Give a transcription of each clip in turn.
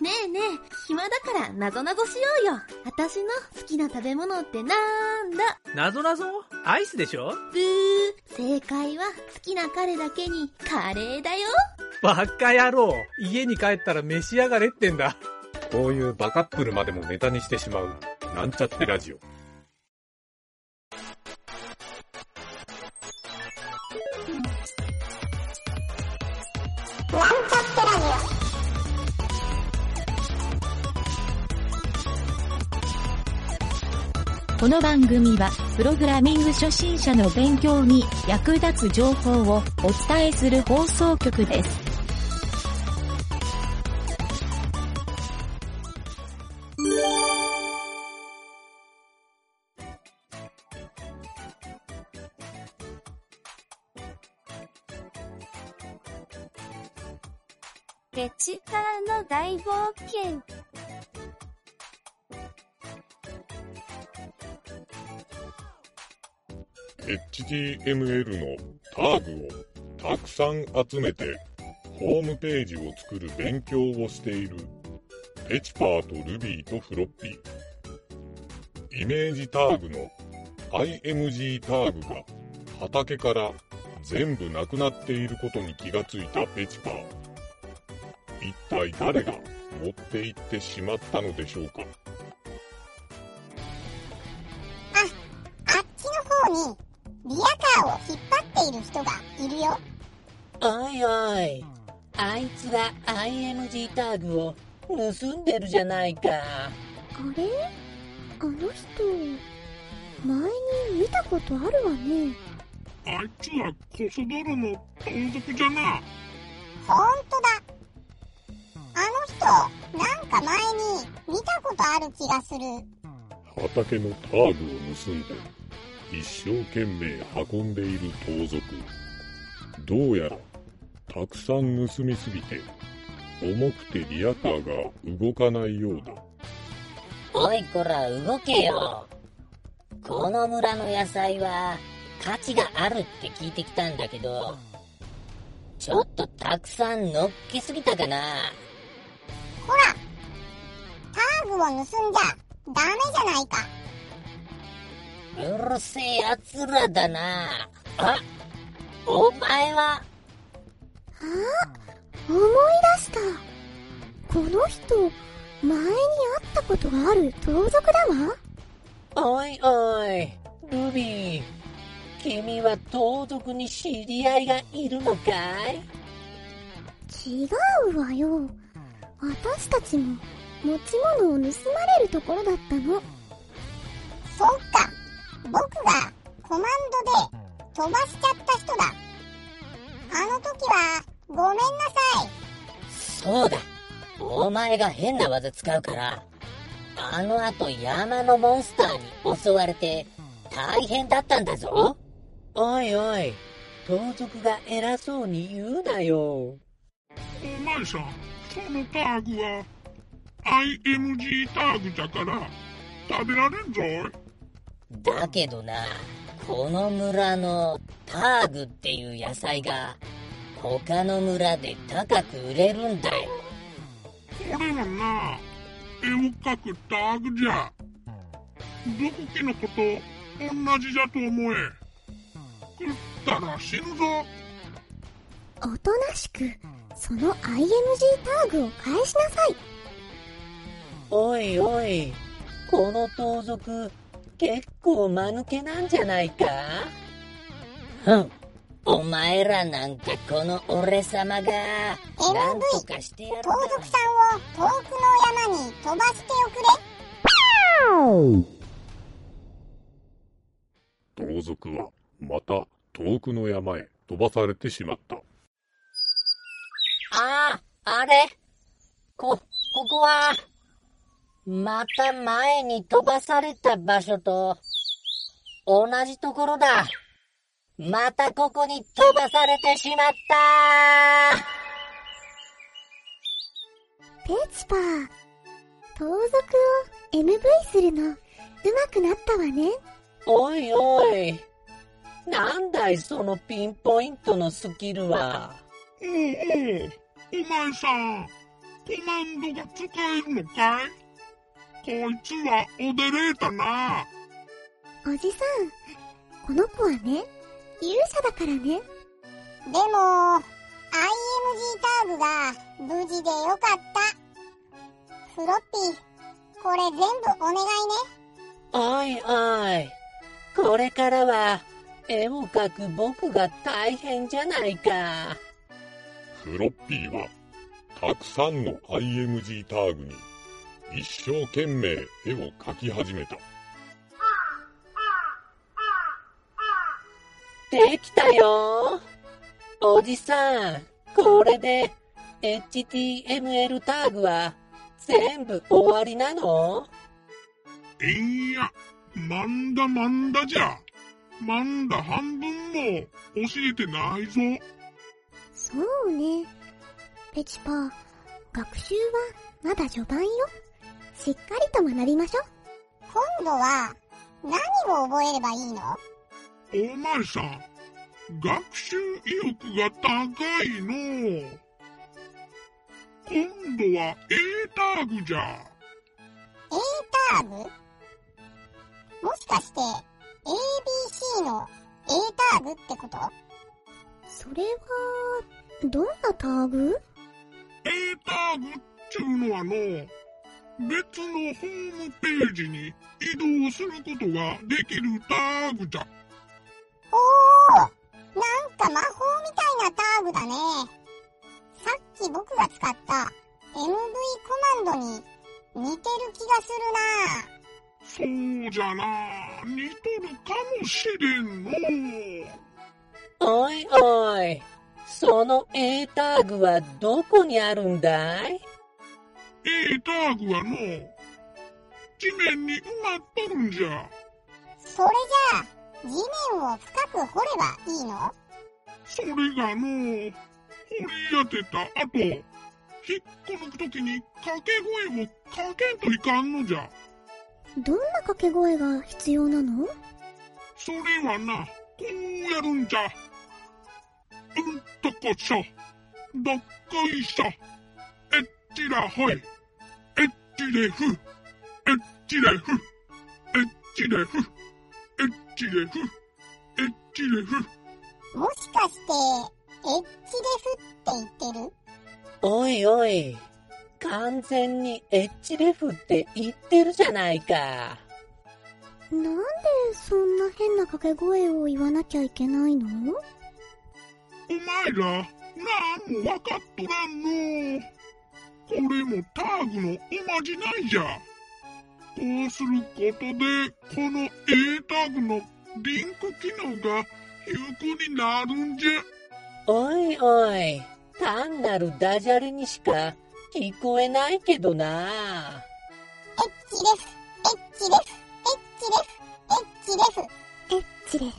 ねえねえ、暇だからなぞなぞしようよ。私の好きな食べ物ってなんだ？なぞなぞ？アイスでしょ？ブー。正解は好きな彼だけにカレーだよ。バカ野郎。家に帰ったら召し上がれってんだ。こういうバカップルまでもネタにしてしまう。なんちゃってラジオ。この番組は、プログラミング初心者の勉強に役立つ情報をお伝えする放送局です。ペチカーの大冒険。HTML のターグをたくさん集めてホームページを作る勉強をしているペチパーとルビーとフロッピー。イメージターグの IMG ターグが畑から全部なくなっていることに気がついたペチパー。一体誰が持って行ってしまったのでしょうか？人がいるよ。おいおい。あいつが IMG タグを盗んでるじゃないか。あれ？あの人、前に見たことあるわね。あいつはコソ泥の盗賊じゃな。ほんとだ。あの人、なんか前に見たことある気がする。畑のタグを盗んで一生懸命運んでいる盗賊どうやらたくさん盗みすぎて重くてリアカーが動かないようだおいこら動けよ。この村の野菜は価値があるって聞いてきたんだけど、ちょっとたくさん乗っけすぎたかな。ほら、タグを盗んじゃダメじゃないか。うるせえ奴らだな。あ、お前は、思い出した。この人、前に会ったことがある盗賊だわ。おいおい、ルビー。君は盗賊に知り合いがいるのかい？違うわよ。私たちも持ち物を盗まれるところだったの。そっか。僕がコマンドで飛ばしちゃった人だ。あの時はごめんなさい。そうだ。お前が変な技使うから、あの後山のモンスターに襲われて大変だったんだぞ。おいおい、盗賊が偉そうに言うなよ。お前さん、そのタグは IMG タグじゃから食べられんぞい。だけどな、この村のターグっていう野菜が他の村で高く売れるんだよ。これはな、絵を描くタグじゃ。毒キノコと同じじゃと思え。食ったら死ぬぞ。おとなしく、その IMG タグを返しなさい。おいおい、この盗賊、結構間抜けなんじゃないか？ふん、お前らなんかこの俺様が、なんとかしてやる盗賊さんを遠くの山に飛ばしておくれ。盗賊はまた遠くの山へ飛ばされてしまった。ああ、あれ？こ、ここは、また前に飛ばされた場所と、同じところだ。またここに飛ばされてしまったペチパー、盗賊を MV するの、上手くなったわね。おいおい。なんだいそのピンポイントのスキルは。おうおう、お前さん、コマンドが使えるのかい？こいつはおでれーたな。おじさん、この子はね、勇者だからね。でも、IMG タグが無事でよかった。フロッピー、これ全部お願いね。おいおい、これからは絵を描く僕が大変じゃないか。フロッピーは、たくさんの IMG タグに一生懸命絵を描き始めた。できたよおじさん、これで HTML タグは全部終わりなの？いや、まんだまんだじゃ。まんだ半分も教えてないぞ。そうね。ペチパー、学習はまだ序盤よ。しっかりと学びましょう。今度は何を覚えればいいの？お前さん、学習意欲が高いの。今度は A タグじゃ。A タグもしかして ABC の A タグってこと？それは、どんなタグ ?A タグっちゅうのはの、別のホームページに移動することができるタグじゃ。おーなんか魔法みたいなタグだね。さっき僕が使った MV コマンドに似てる気がするなそうじゃな似とるかもしれんのおいおい、その A タグはどこにあるんだい？A ターグはの、地面に埋まっとるんじゃ。それじゃあ、地面を深く掘ればいいの？それがの、掘り当てた後、引っこ抜くときに掛け声をかけんといかんのじゃ。どんな掛け声が必要なの？それはな、こうやるんじゃ。うんとこしょ、どっこいしょ、えっちらほい。チレフ、エッチレフ、エッチレフ、エッチレフ、エッチレフ。もしかして、エッチレフって言ってる？おいおい、完全にエッチレフって言ってるじゃないか。なんでそんな変な掛け声を言わなきゃいけないの？お前ら、なんもわかっとらんの？これもターグのおまじないじゃ。こうすることで、この A タグのリンク機能が有効になるんじゃ。おいおい、単なるダジャレにしか聞こえないけどな。エッチです、エッチです、エッチです、エッチです。エッチです、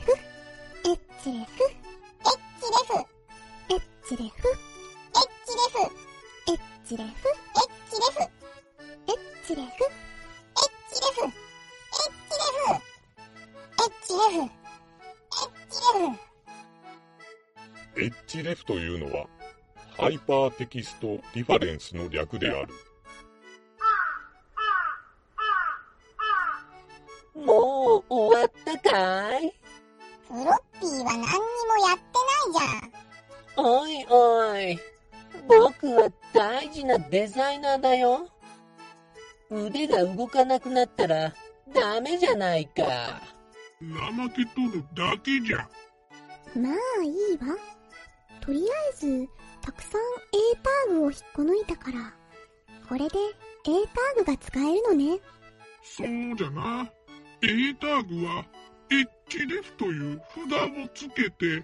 エッチです、エッチです、エッチです。チレフ、エッチレフ、エッチレフ、エッチレフ、エッチレフ、エッチレフ、エッチレフ、エッチレフというのは、ハイパーテキストリファレンスの略である。もう終わったかい？フロッピーは何にもやってないじゃん。おいおい。僕は大事なデザイナーだよ。腕が動かなくなったらダメじゃないか。怠けとるだけじゃ。まあいいわ。とりあえず、たくさん A タグを引っこ抜いたから、これで A タグが使えるのね。そうじゃな。A タグは、エッチレフという札をつけて、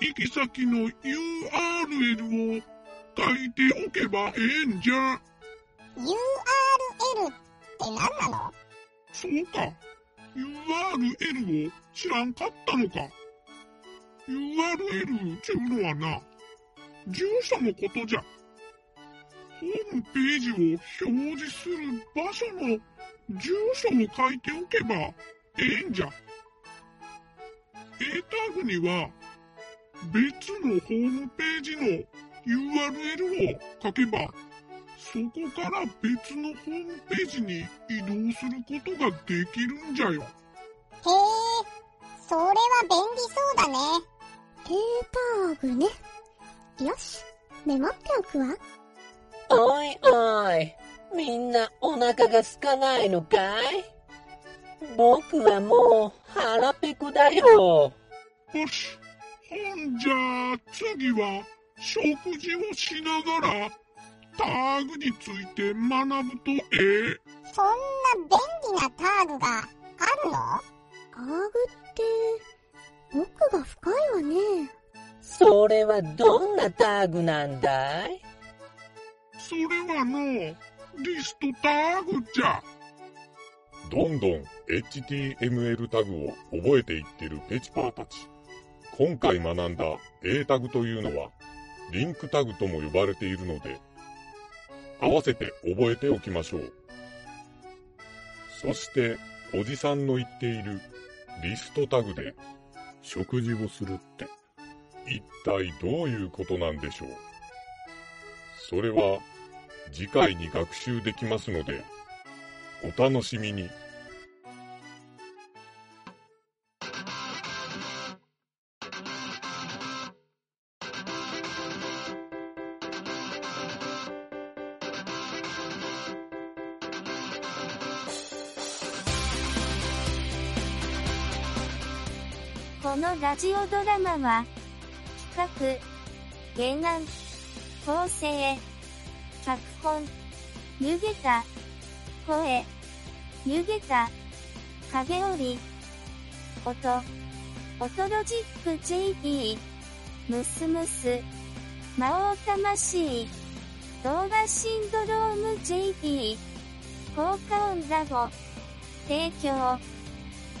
行き先の URL を書いておけばええんじゃ。URL って何なの？そうか。URL を知らんかったのか。URL ちゅうのはな、住所のことじゃ。ホームページを表示する場所の住所を書いておけばええんじゃ。A タグには別のホームページの URL を書けばそこから別のホームページに移動することができるんじゃよ。へえ、それは便利そうだね。A タグね。よし、メモっておくわ。おいおい、みんなお腹が空かないのかい？僕はもう腹ペコだよ。よし、ほんじゃ次は食事をしながらターグについて学ぶとええ。そんな便利なターグがあるの？ターグって奥が深いわね。それはどんなターグなんだい？それはの、リストターグじゃ。どんどん HTML タグを覚えていってるペチパーたち。今回学んだ A タグというのは、リンクタグとも呼ばれているので、合わせて覚えておきましょう。そして、おじさんの言っているリストタグで食事をするって、一体どういうことなんでしょう。それは次回に学習できますので、お楽しみに。このラジオドラマは、企画、原案、構成、脚本、湯げた、声、湯げた、影織、音、音ロジック JP、ムスムス、魔王魂、動画シンドローム JP、効果音ラボ、提供、